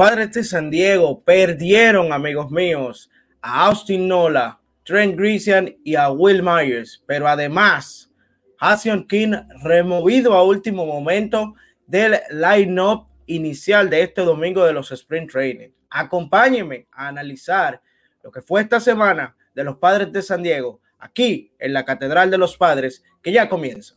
padres de San Diego perdieron, amigos míos, a Austin Nola, Trent Grisian y a Will Myers, pero además, Hassion King removido a último momento del line-up inicial de este domingo de los Sprint Training. Acompáñenme a analizar lo que fue esta semana de los padres de San Diego, aquí en la Catedral de los Padres, que ya comienza.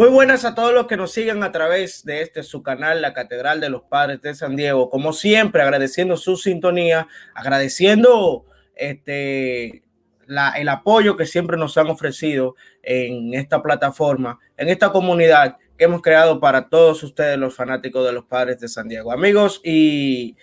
Muy buenas a todos los que nos sigan a través de este su canal, la Catedral de los Padres de San Diego. Como siempre, agradeciendo su sintonía, agradeciendo este, la, el apoyo que siempre nos han ofrecido en esta plataforma, en esta comunidad que hemos creado para todos ustedes, los fanáticos de los Padres de San Diego. Amigos, y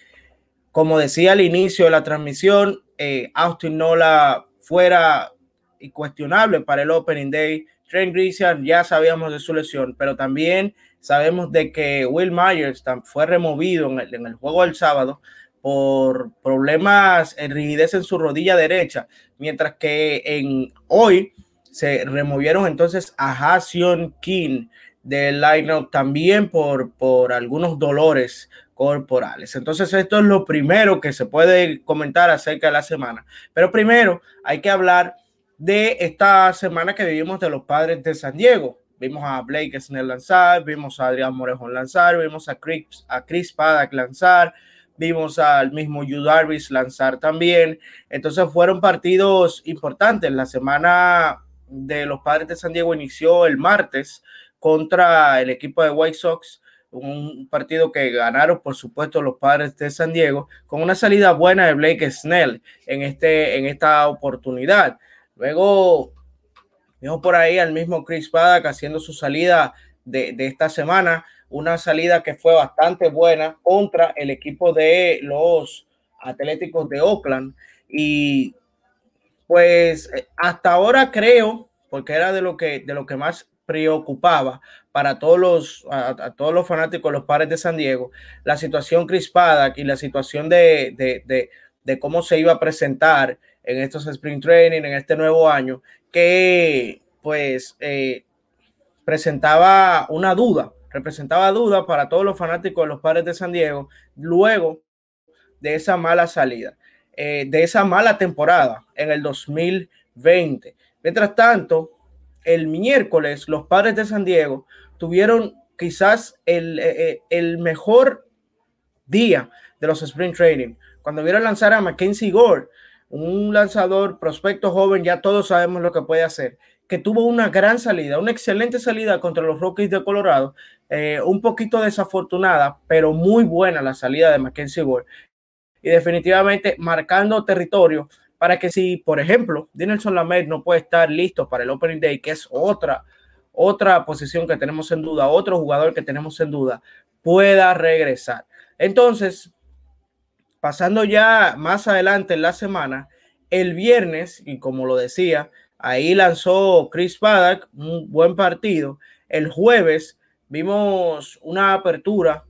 como decía al inicio de la transmisión, eh, Austin Nola fuera incuestionable para el Opening Day Trent Grisian ya sabíamos de su lesión, pero también sabemos de que Will Myers fue removido en el, juego del sábado por problemas en rigidez en su rodilla derecha, mientras que en hoy se removieron entonces a Hassion King del lineup también por, por algunos dolores corporales. Entonces, esto es lo primero que se puede comentar acerca de la semana. Pero primero hay que hablar de esta semana que vivimos de los padres de San Diego. Vimos a Blake Snell lanzar, vimos a Adrián Morejón lanzar, vimos a Chris, a Chris Paddock lanzar, vimos al mismo Yu Darvis lanzar también. Entonces fueron partidos importantes. La semana de los padres de San Diego inició el martes contra el equipo de White Sox un partido que ganaron, por supuesto, los padres de San Diego, con una salida buena de Blake Snell en, este, en esta oportunidad. Luego, vimos por ahí al mismo Chris Paddock haciendo su salida de, esta semana, una salida que fue bastante buena contra el equipo de los Atléticos de Oakland. Y pues hasta ahora creo, porque era de lo que, de lo que más preocupaba para todos los, a, todos los fanáticos, los padres de San Diego, la situación Chris Paddock y la situación de, de, de cómo se iba a presentar en estos sprint training, en este nuevo año, que pues eh, presentaba una duda, representaba duda para todos los fanáticos de los padres de San Diego, luego de esa mala salida, eh, de esa mala temporada en el 2020. Mientras tanto, el miércoles los padres de San Diego tuvieron quizás el, eh, el mejor día de los sprint training, cuando vieron lanzar a Mackenzie Gore, un lanzador prospecto joven, ya todos sabemos lo que puede hacer, que tuvo una gran salida, una excelente salida contra los Rockies de Colorado, eh, un poquito desafortunada, pero muy buena la salida de Mackenzie Gore. Y definitivamente marcando territorio para que si, por ejemplo, Dinelson Lamed no puede estar listo para el Opening Day, que es otra, otra posición que tenemos en duda, otro jugador que tenemos en duda, pueda regresar. Entonces, pasando ya más adelante en la semana, el viernes, y como lo decía, ahí lanzó Chris Paddock un buen partido. El jueves vimos una apertura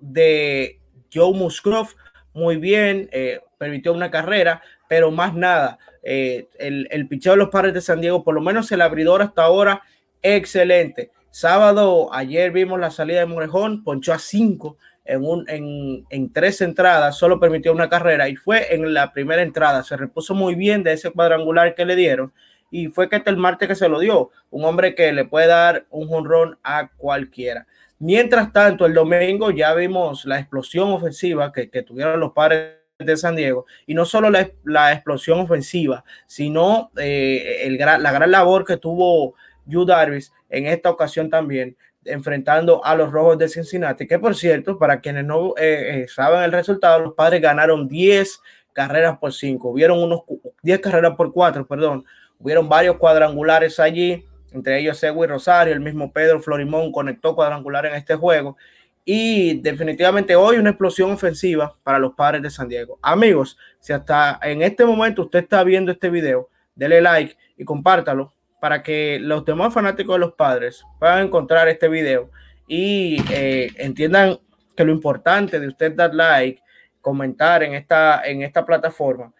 de Joe Musgrove muy bien, eh, permitió una carrera, pero más nada. Eh, el, el picheo de los padres de San Diego, por lo menos el abridor hasta ahora, excelente. Sábado, ayer vimos la salida de Morejón, ponchó a cinco en, un, en, en, tres entradas, solo permitió una carrera y fue en la primera entrada. Se repuso muy bien de ese cuadrangular que le dieron y fue que el martes que se lo dio. Un hombre que le puede dar un jonrón a cualquiera. Mientras tanto, el domingo ya vimos la explosión ofensiva que, que tuvieron los padres de San Diego y no solo la, la explosión ofensiva, sino eh, el, la gran labor que tuvo Yu Darvis en esta ocasión también enfrentando a los Rojos de Cincinnati, que por cierto, para quienes no eh, eh, saben el resultado, los padres ganaron 10 carreras por 5, hubieron unos 10 carreras por 4, perdón, hubieron varios cuadrangulares allí, entre ellos Segui Rosario, el mismo Pedro Florimón conectó cuadrangular en este juego, y definitivamente hoy una explosión ofensiva para los padres de San Diego. Amigos, si hasta en este momento usted está viendo este video, dele like y compártalo para que los demás fanáticos de los padres puedan encontrar este video y eh, entiendan que lo importante de usted dar like, comentar en esta, en esta plataforma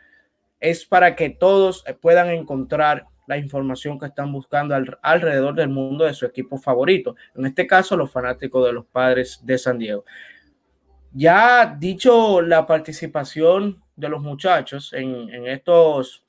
es para que todos puedan encontrar la información que están buscando alrededor del mundo de su equipo favorito. En este caso, los fanáticos de los padres de San Diego. Ya dicho la participación de los muchachos en, en estos,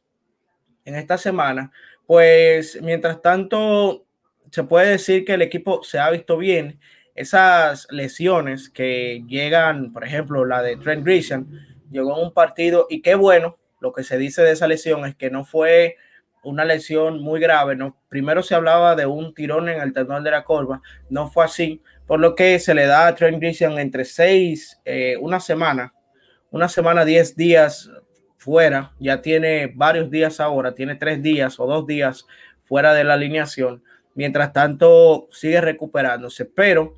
en esta semana, pues mientras tanto se puede decir que el equipo se ha visto bien. Esas lesiones que llegan, por ejemplo, la de Trent Grisham, llegó en un partido y qué bueno, lo que se dice de esa lesión es que no fue una lesión muy grave. ¿no? Primero se hablaba de un tirón en el tendón de la corva, no fue así, por lo que se le da a Trent Grisham entre seis, eh, una semana, una semana, diez días fuera, ya tiene varios días ahora, tiene tres días o dos días fuera de la alineación. Mientras tanto, sigue recuperándose, pero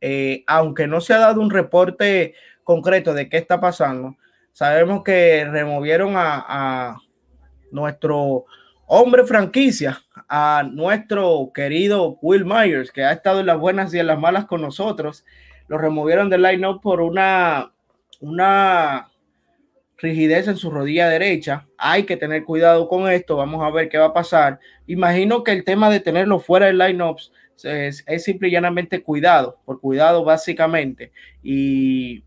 eh, aunque no se ha dado un reporte concreto de qué está pasando, sabemos que removieron a nuestro hombre franquicia, a nuestro querido Will Myers, que ha estado en las buenas y en las malas con nosotros. Lo removieron del line-up por una, una rigidez en su rodilla derecha. Hay que tener cuidado con esto. Vamos a ver qué va a pasar. Imagino que el tema de tenerlo fuera del line-up es, es simple y llanamente cuidado, por cuidado básicamente. Y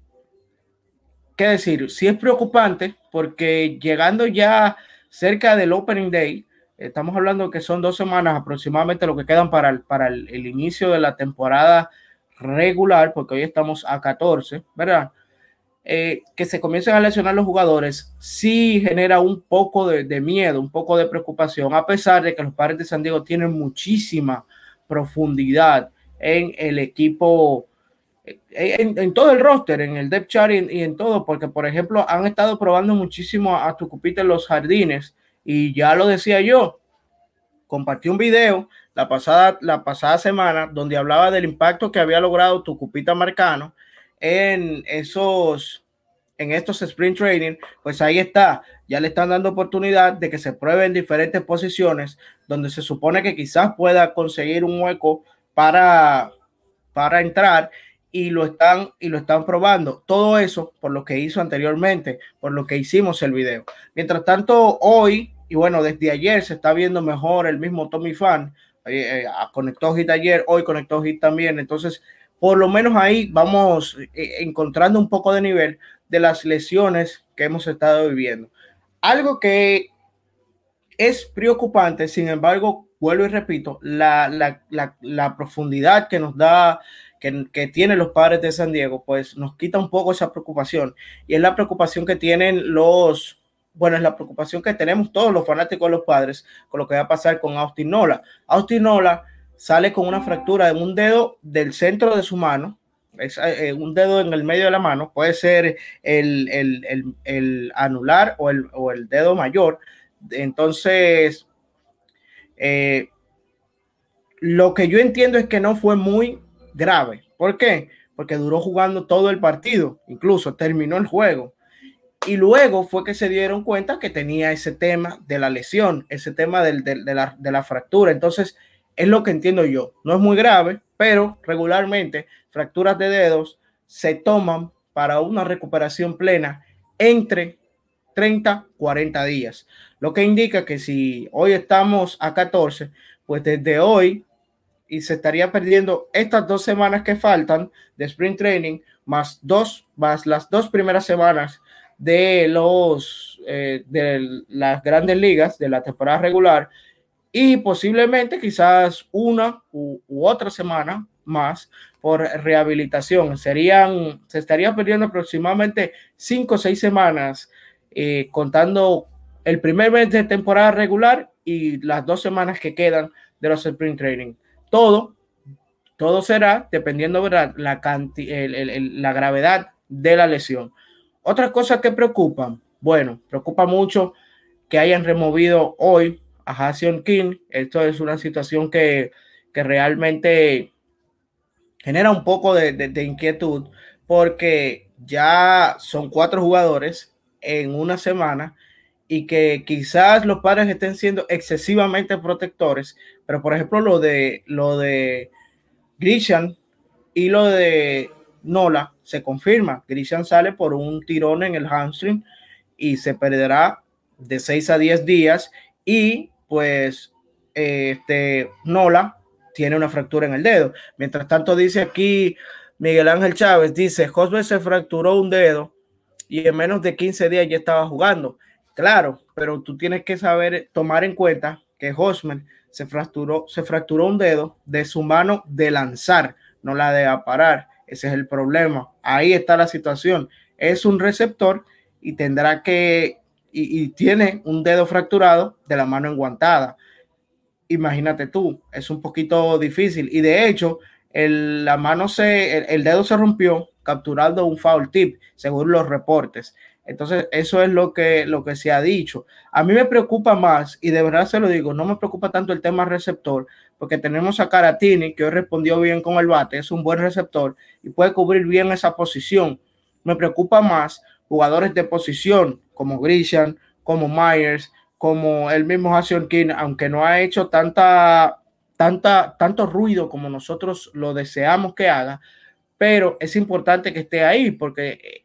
qué decir, sí es preocupante porque llegando ya cerca del Opening Day, Estamos hablando que son dos semanas aproximadamente lo que quedan para el, para el, inicio de la temporada regular, porque hoy estamos a 14, ¿verdad? Eh, que se comiencen a lesionar los jugadores, sí genera un poco de, miedo, un poco de preocupación, a pesar de que los padres de San Diego tienen muchísima profundidad en el equipo, eh, en, todo el roster, en el depth chart y en, todo, porque por ejemplo han estado probando muchísimo a, a Tucupita en los jardines y ya lo decía yo, compartí un video la pasada, la pasada semana donde hablaba del impacto que había logrado tu cupita Marcano en esos, en estos sprint training. Pues ahí está, ya le están dando oportunidad de que se pruebe en diferentes posiciones donde se supone que quizás pueda conseguir un hueco para, para entrar y lo están y lo están probando. Todo eso por lo que hizo anteriormente, por lo que hicimos el video. Mientras tanto, hoy y bueno, desde ayer se está viendo mejor el mismo Tommy Fan. Eh, eh, conectó hit ayer, hoy conectó hit también. Entonces, por lo menos ahí vamos eh, encontrando un poco de nivel de las lesiones que hemos estado viviendo. Algo que es preocupante, sin embargo, vuelvo y repito, la, la, profundidad que nos da, que, que tienen los padres de San Diego, pues nos quita un poco esa preocupación. Y es la preocupación que tienen los bueno, es la preocupación que tenemos todos los fanáticos de los padres con lo que va a pasar con Austin Nola. Austin Nola sale con una fractura en un dedo del centro de su mano, es eh, un dedo en el medio de la mano, puede ser el, anular o el, dedo mayor. Entonces, eh, lo que yo entiendo es que no fue muy grave. ¿Por qué? Porque duró jugando todo el partido, incluso terminó el juego. Y luego fue que se dieron cuenta que tenía ese tema de la lesión, ese tema de, la, de, la, fractura. Entonces, es lo que entiendo yo. No es muy grave, pero regularmente fracturas de dedos se toman para una recuperación plena entre 30, 40 días. Lo que indica que si hoy estamos a 14, pues desde hoy y se estaría perdiendo estas dos semanas que faltan de sprint training, más dos, más las dos primeras semanas de los eh, de las grandes ligas de la temporada regular y posiblemente quizás una u, otra semana más por rehabilitación. Serían, se estaría perdiendo aproximadamente cinco o seis semanas eh, contando el primer mes de temporada regular y las dos semanas que quedan de los sprint training. Todo, todo será dependiendo de la, gravedad de la lesión. Otras cosas que preocupan, bueno, preocupa mucho que hayan removido hoy a Hassion King. Esto es una situación que, realmente genera un poco de, de, inquietud porque ya son cuatro jugadores en una semana y que quizás los padres estén siendo excesivamente protectores, pero por ejemplo lo de lo de Grisham y lo de Nola se confirma. Grisham sale por un tirón en el hamstring y se perderá de 6 a 10 días y pues este Nola tiene una fractura en el dedo. Mientras tanto dice aquí Miguel Ángel Chávez, dice, José se fracturó un dedo y en menos de 15 días ya estaba jugando. Claro, pero tú tienes que saber tomar en cuenta que Hosmer se fracturó, se fracturó un dedo de su mano de lanzar, no la de parar. Ese es el problema. Ahí está la situación. Es un receptor y tendrá que, y, tiene un dedo fracturado de la mano enguantada. Imagínate tú, es un poquito difícil. Y de hecho, el, la mano se, el dedo se rompió capturando un foul tip, según los reportes. Entonces, eso es lo que, lo que se ha dicho. A mí me preocupa más, y de verdad se lo digo, no me preocupa tanto el tema receptor, porque tenemos a Caratini, que hoy respondió bien con el bate, es un buen receptor y puede cubrir bien esa posición. Me preocupa más jugadores de posición como Grisham, como Myers, como el mismo Hassan King, aunque no ha hecho tanta, tanta, tanto ruido como nosotros lo deseamos que haga, pero es importante que esté ahí porque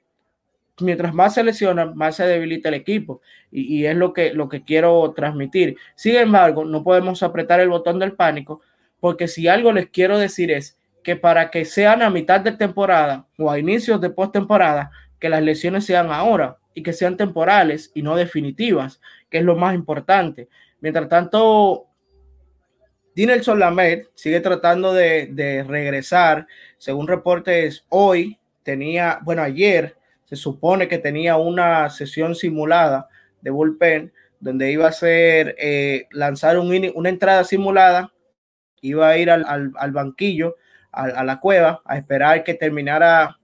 mientras más se lesiona, más se debilita el equipo. Y, es lo que, lo que quiero transmitir. Sin embargo, no podemos apretar el botón del pánico, porque si algo les quiero decir es que para que sean a mitad de temporada o a inicios de postemporada, que las lesiones sean ahora y que sean temporales y no definitivas, que es lo más importante. Mientras tanto, Dinelson Lamed sigue tratando de, de regresar. Según reportes, hoy tenía, bueno, ayer se supone que tenía una sesión simulada de bullpen donde iba a ser eh, lanzar una entrada simulada, iba a ir al, banquillo, a, la cueva, a esperar que terminara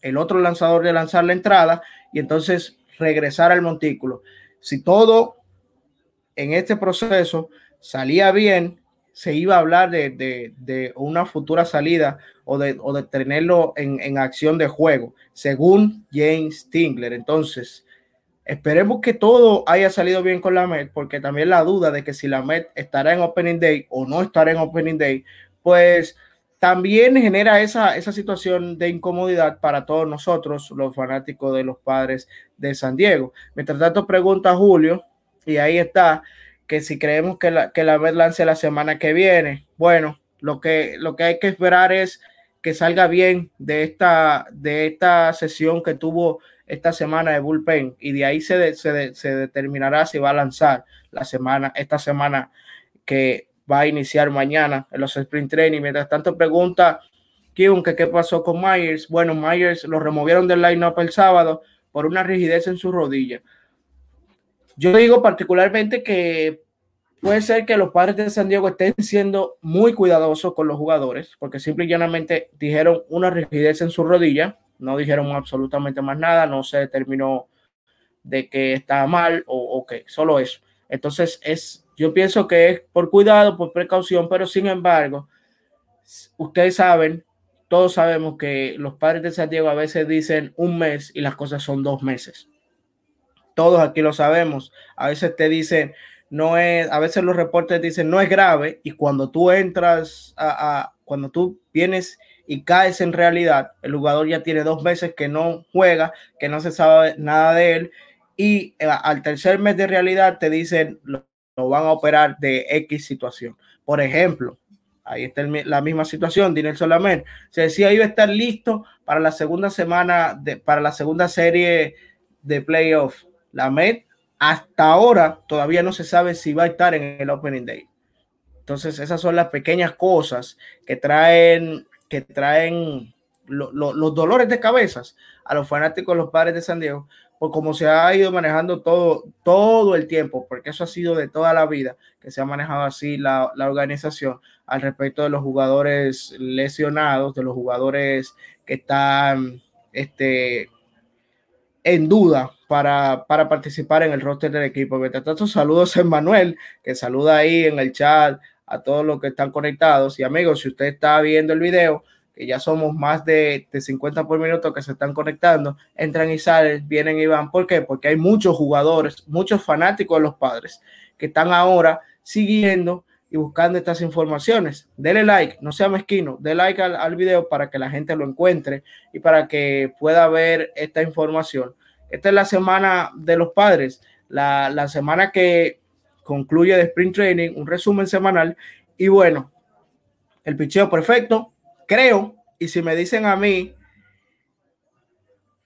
el otro lanzador de lanzar la entrada y entonces regresar al montículo. Si todo en este proceso salía bien, se iba a hablar de, una futura salida o de, o de tenerlo en, acción de juego, según James Tingler. Entonces, esperemos que todo haya salido bien con la Met, porque también la duda de que si la Met estará en Opening Day o no estará en Opening Day, pues también genera esa, esa situación de incomodidad para todos nosotros, los fanáticos de los padres de San Diego. Mientras tanto, pregunta Julio, y ahí está, que si creemos que la, que la lance la semana que viene, bueno, lo que, lo que hay que esperar es que salga bien de esta, de esta sesión que tuvo esta semana de bullpen y de ahí se, se, determinará si va a lanzar la semana, esta semana que va a iniciar mañana en los sprint training. Mientras tanto, pregunta Kiun que qué pasó con Myers. Bueno, Myers lo removieron del line-up el sábado por una rigidez en su rodilla. Yo digo particularmente que puede ser que los padres de San Diego estén siendo muy cuidadosos con los jugadores, porque simple y llanamente dijeron una rigidez en su rodilla, no dijeron absolutamente más nada, no se determinó de que estaba mal o, que solo eso. Entonces es, yo pienso que es por cuidado, por precaución, pero sin embargo, ustedes saben, todos sabemos que los padres de San Diego a veces dicen un mes y las cosas son dos meses todos aquí lo sabemos. A veces te dicen, no es, a veces los reportes dicen, no es grave, y cuando tú entras a, cuando tú vienes y caes en realidad, el jugador ya tiene dos meses que no juega, que no se sabe nada de él, y eh, al tercer mes de realidad te dicen, lo, van a operar de X situación. Por ejemplo, ahí está la misma situación, Dinel Solamer. Se decía iba a estar listo para la segunda semana, de, para la segunda serie de playoff la Met hasta ahora todavía no se sabe si va a estar en el Opening Day. Entonces, esas son las pequeñas cosas que traen, que traen los dolores de cabezas a los fanáticos, los padres de San Diego, por cómo se ha ido manejando todo, todo el tiempo, porque eso ha sido de toda la vida que se ha manejado así la, la organización al respecto de los jugadores lesionados, de los jugadores que están este, en duda para, participar en el roster del equipo. Mientras tanto, saludos a Manuel, que saluda ahí en el chat a todos los que están conectados. Y amigos, si usted está viendo el video, que ya somos más de, de 50 por minuto que se están conectando, entran y salen, vienen y van. ¿Por qué? Porque hay muchos jugadores, muchos fanáticos de los padres que están ahora siguiendo y buscando estas informaciones. Dele like, no sea mezquino, dele like al, al, video para que la gente lo encuentre y para que pueda ver esta información. Esta es la semana de los padres, la, la semana que concluye de Sprint Training, un resumen semanal. Y bueno, el picheo perfecto, creo, y si me dicen a mí,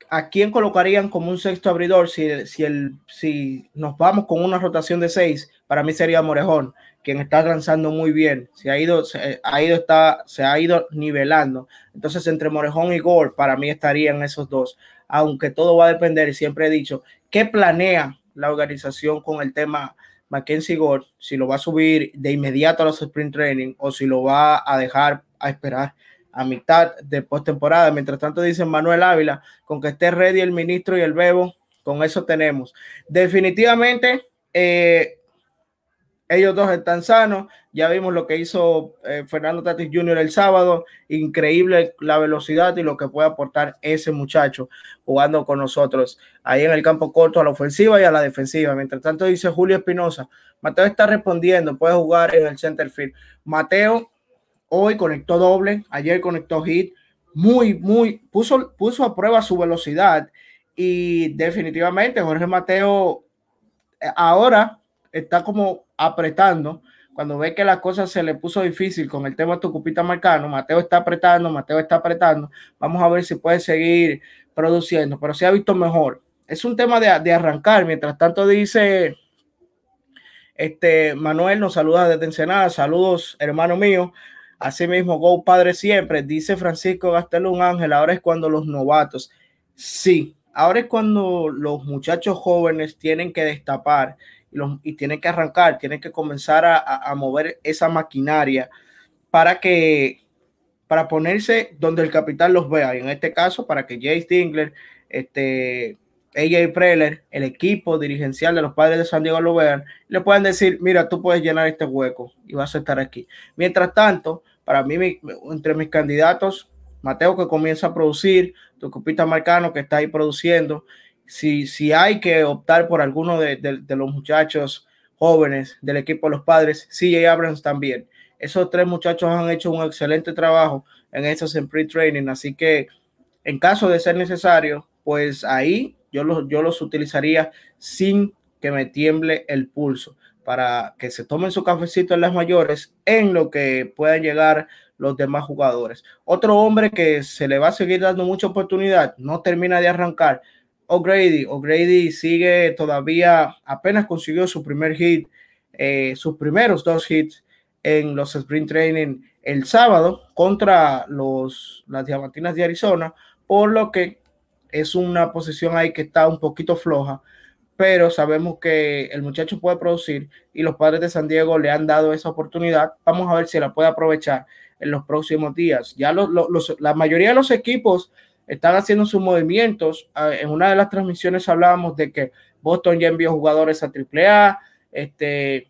¿a quién colocarían como un sexto abridor si, si, el, si nos vamos con una rotación de seis? Para mí sería Morejón, quien está lanzando muy bien. Se ha ido, se ha ido, está, se ha ido nivelando. Entonces, entre Morejón y Gore, para mí estarían esos dos. Aunque todo va a depender, siempre he dicho, ¿qué planea la organización con el tema Mackenzie Gore? Si lo va a subir de inmediato a los sprint training o si lo va a dejar a esperar a mitad de postemporada. Mientras tanto, dice Manuel Ávila, con que esté ready el ministro y el Bebo, con eso tenemos. Definitivamente, eh, ellos dos están sanos. Ya vimos lo que hizo eh, Fernando Tatis Jr. el sábado. Increíble la velocidad y lo que puede aportar ese muchacho jugando con nosotros ahí en el campo corto a la ofensiva y a la defensiva. Mientras tanto, dice Julio Espinosa. Mateo está respondiendo, puede jugar en el center field. Mateo hoy conectó doble, ayer conectó hit, muy, muy, puso, puso a prueba su velocidad y definitivamente Jorge Mateo eh, ahora está como apretando. Cuando ve que la cosa se le puso difícil con el tema de Tucupita Marcano, Mateo está apretando, Mateo está apretando. Vamos a ver si puede seguir produciendo, pero se ha visto mejor. Es un tema de, de arrancar. Mientras tanto, dice este Manuel, nos saluda desde Ensenada. Saludos, hermano mío. Asimismo, Go Padre siempre, dice Francisco Gastelum Ángel, ahora es cuando los novatos, sí, ahora es cuando los muchachos jóvenes tienen que destapar y, tienen que arrancar, tienen que comenzar a, a, mover esa maquinaria para que, para ponerse donde el capital los vea, y en este caso para que Jay Stingler, este, AJ Preller, el equipo dirigencial de los padres de San Diego lo vean, le pueden decir, mira, tú puedes llenar este hueco y vas a estar aquí. Mientras tanto, para mí, entre mis candidatos, Mateo que comienza a producir, Tucupita Marcano que está ahí produciendo. Si, si hay que optar por alguno de, de, de los muchachos jóvenes del equipo de los padres, CJ Abrams también. Esos tres muchachos han hecho un excelente trabajo en esos en pre-training, así que en caso de ser necesario, pues ahí yo los, yo los utilizaría sin que me tiemble el pulso para que se tomen su cafecito en las mayores en lo que puedan llegar los demás jugadores. Otro hombre que se le va a seguir dando mucha oportunidad, no termina de arrancar, O'Grady. O'Grady sigue todavía, apenas consiguió su primer hit, eh, sus primeros dos hits en los sprint training el sábado contra los, las Diamantinas de Arizona, por lo que es una posición ahí que está un poquito floja pero sabemos que el muchacho puede producir y los padres de San Diego le han dado esa oportunidad. Vamos a ver si la puede aprovechar en los próximos días. Ya la mayoría de los equipos están haciendo sus movimientos. Ah, en una de las transmisiones hablábamos de que Boston ya envió jugadores a AAA, este,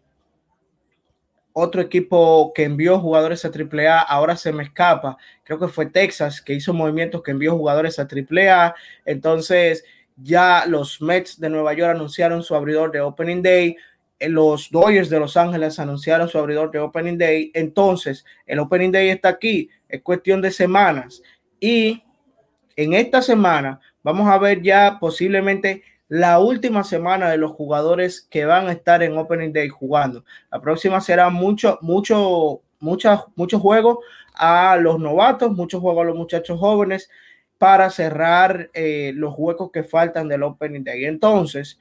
otro equipo que envió jugadores a AAA, ahora se me escapa, creo que fue Texas que hizo movimientos que envió jugadores a AAA. Entonces, ya los Mets de Nueva York anunciaron su abridor de Opening Day. Eh, los Dodgers de Los Ángeles anunciaron su abridor de Opening Day. Entonces, el Opening Day está aquí. Es cuestión de semanas. Y en esta semana vamos a ver ya posiblemente la última semana de los jugadores que van a estar en Opening Day jugando. La próxima será mucho, mucho, muchos mucho juegos a los novatos, muchos juegos a los muchachos jóvenes para cerrar eh, los huecos que faltan del Opening Day. Entonces,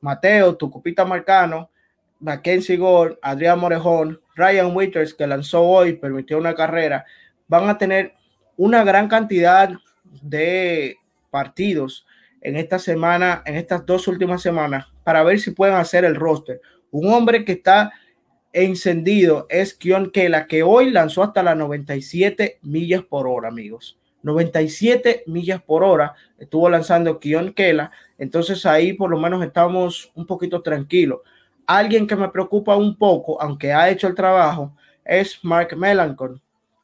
Mateo, Tucupita Marcano, Mackenzie Gore, Adrián Morejón, Ryan Withers, que lanzó hoy, permitió una carrera, van a tener una gran cantidad de partidos en esta semana, en estas dos últimas semanas, para ver si pueden hacer el roster. Un hombre que está encendido es Kion Kela, que hoy lanzó hasta las 97 millas por hora, amigos. 97 millas por hora estuvo lanzando Kion Kela, entonces ahí por lo menos estamos un poquito tranquilos. Alguien que me preocupa un poco, aunque ha hecho el trabajo, es Mark Melancon.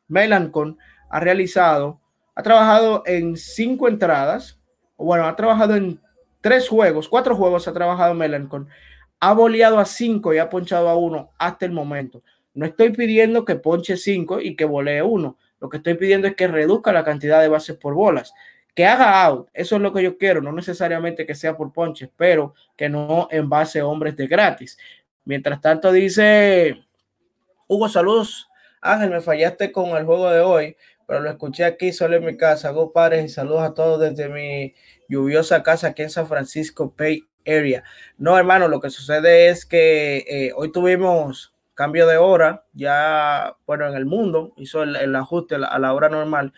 Melancon ha realizado, ha trabajado en cinco entradas, bueno, ha trabajado en tres juegos, cuatro juegos ha trabajado Melancon, ha boleado a cinco y ha ponchado a uno hasta el momento. No estoy pidiendo que ponche cinco y que volee uno. Lo que estoy pidiendo es que reduzca la cantidad de bases por bolas que haga out, eso es lo que yo quiero, no necesariamente que sea por ponches, pero que no en base a hombres de gratis. Mientras tanto, dice Hugo, saludos. Ángel, me fallaste con el juego de hoy, pero lo escuché aquí solo en mi casa. Hago padres y saludos a todos desde mi lluviosa casa aquí en San Francisco Bay Area. No, hermano, lo que sucede es que eh, hoy tuvimos cambio de hora, ya, bueno, en el mundo hizo el, ajuste a la hora normal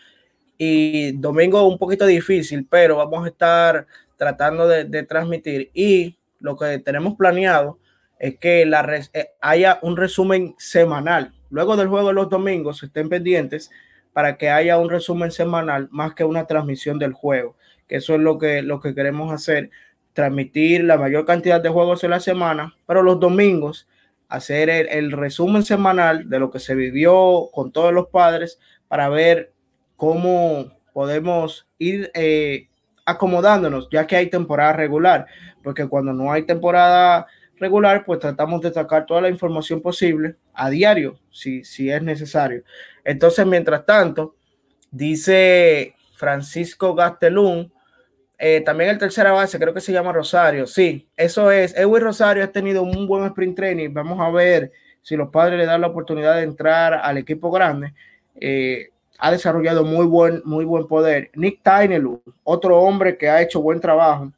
y domingo un poquito difícil, pero vamos a estar tratando de, transmitir y lo que tenemos planeado es que la eh, haya un resumen semanal. Luego del juego de los domingos, estén pendientes para que haya un resumen semanal más que una transmisión del juego, que eso es lo que, lo que queremos hacer, transmitir la mayor cantidad de juegos en la semana, pero los domingos hacer el, resumen semanal de lo que se vivió con todos los padres para ver cómo podemos ir eh, acomodándonos, ya que hay temporada regular, porque cuando no hay temporada regular, pues tratamos de sacar toda la información posible a diario, si, si es necesario. Entonces, mientras tanto, dice Francisco Gastelún, eh, también el tercera base, creo que se llama Rosario. Sí, eso es. Edwin Rosario ha tenido un buen sprint training. Vamos a ver si los padres le dan la oportunidad de entrar al equipo grande. Eh, ha desarrollado muy buen, muy buen poder. Nick Tainelu, otro hombre que ha hecho buen trabajo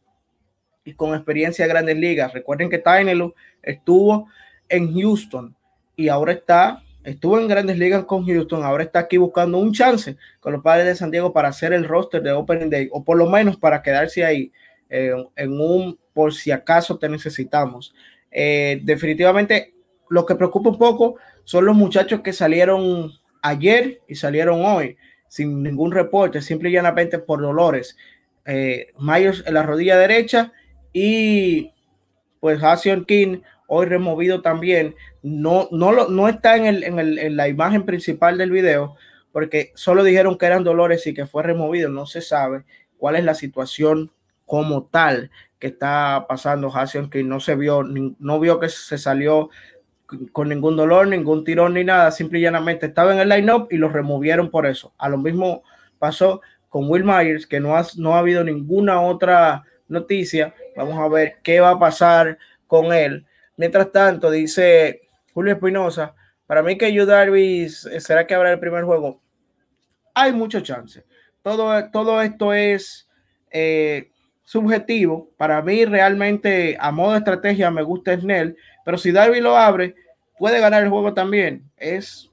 y con experiencia en grandes ligas. Recuerden que Tainelu estuvo en Houston y ahora está, estuvo en grandes ligas con Houston, ahora está aquí buscando un chance con los padres de San Diego para hacer el roster de Opening Day o por lo menos para quedarse ahí eh, en un por si acaso te necesitamos. Eh, definitivamente lo que preocupa un poco son los muchachos que salieron ayer y salieron hoy sin ningún reporte, simple y llanamente por dolores. Eh, Myers en la rodilla derecha y pues Hassion King hoy removido también. No, no, lo, no está en, el, en, el, en la imagen principal del video porque solo dijeron que eran dolores y que fue removido. No se sabe cuál es la situación como tal que está pasando Hassion King. No se vio, no vio que se salió con ningún dolor, ningún tirón ni nada, simple y llanamente estaba en el line-up y lo removieron por eso. A lo mismo pasó con Will Myers, que no ha, no ha habido ninguna otra noticia. Vamos a ver qué va a pasar con él. Mientras tanto, dice Julio Espinosa, para mí que Yu Darvis será que habrá el primer juego. Hay mucho chance. Todo, todo esto es eh, subjetivo. Para mí, realmente, a modo de estrategia, me gusta Snell pero si Darby lo abre, puede ganar el juego también. Es,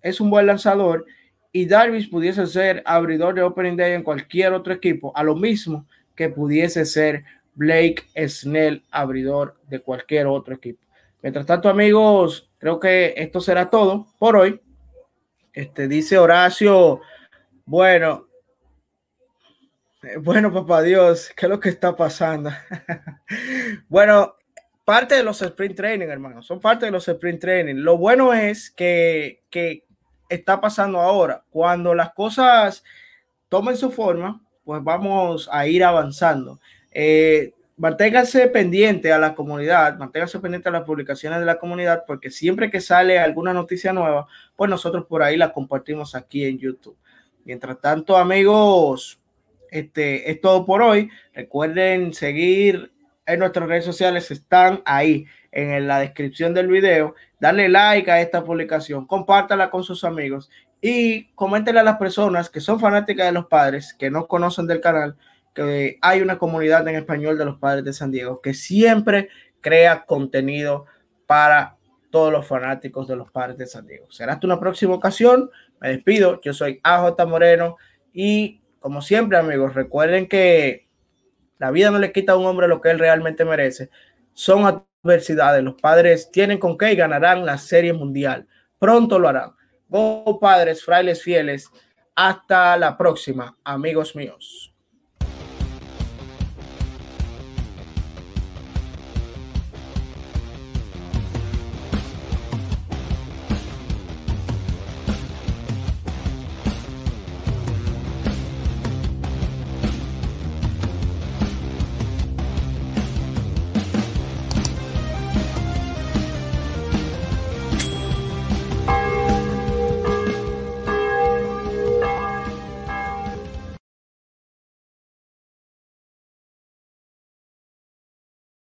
es un buen lanzador y Darby pudiese ser abridor de Opening Day en cualquier otro equipo, a lo mismo que pudiese ser Blake Snell, abridor de cualquier otro equipo. Mientras tanto, amigos, creo que esto será todo por hoy. Este dice Horacio, bueno, eh, bueno, papá Dios, ¿qué es lo que está pasando? bueno, parte de los sprint training, hermano. Son parte de los sprint training. Lo bueno es que, que está pasando ahora. Cuando las cosas tomen su forma, pues vamos a ir avanzando. Eh, manténgase pendiente a la comunidad, manténgase pendiente a las publicaciones de la comunidad, porque siempre que sale alguna noticia nueva, pues nosotros por ahí la compartimos aquí en YouTube. Mientras tanto, amigos, este es todo por hoy. Recuerden seguir en nuestras redes sociales están ahí en la descripción del video. Dale like a esta publicación, compártala con sus amigos y coméntenle a las personas que son fanáticas de los padres, que no conocen del canal, que hay una comunidad en español de los padres de San Diego que siempre crea contenido para todos los fanáticos de los padres de San Diego. Será hasta una próxima ocasión. Me despido. Yo soy AJ Moreno y como siempre amigos, recuerden que la vida no le quita a un hombre lo que él realmente merece. Son adversidades. Los padres tienen con qué y ganarán la serie mundial. Pronto lo harán. Go padres, frailes fieles. Hasta la próxima, amigos míos.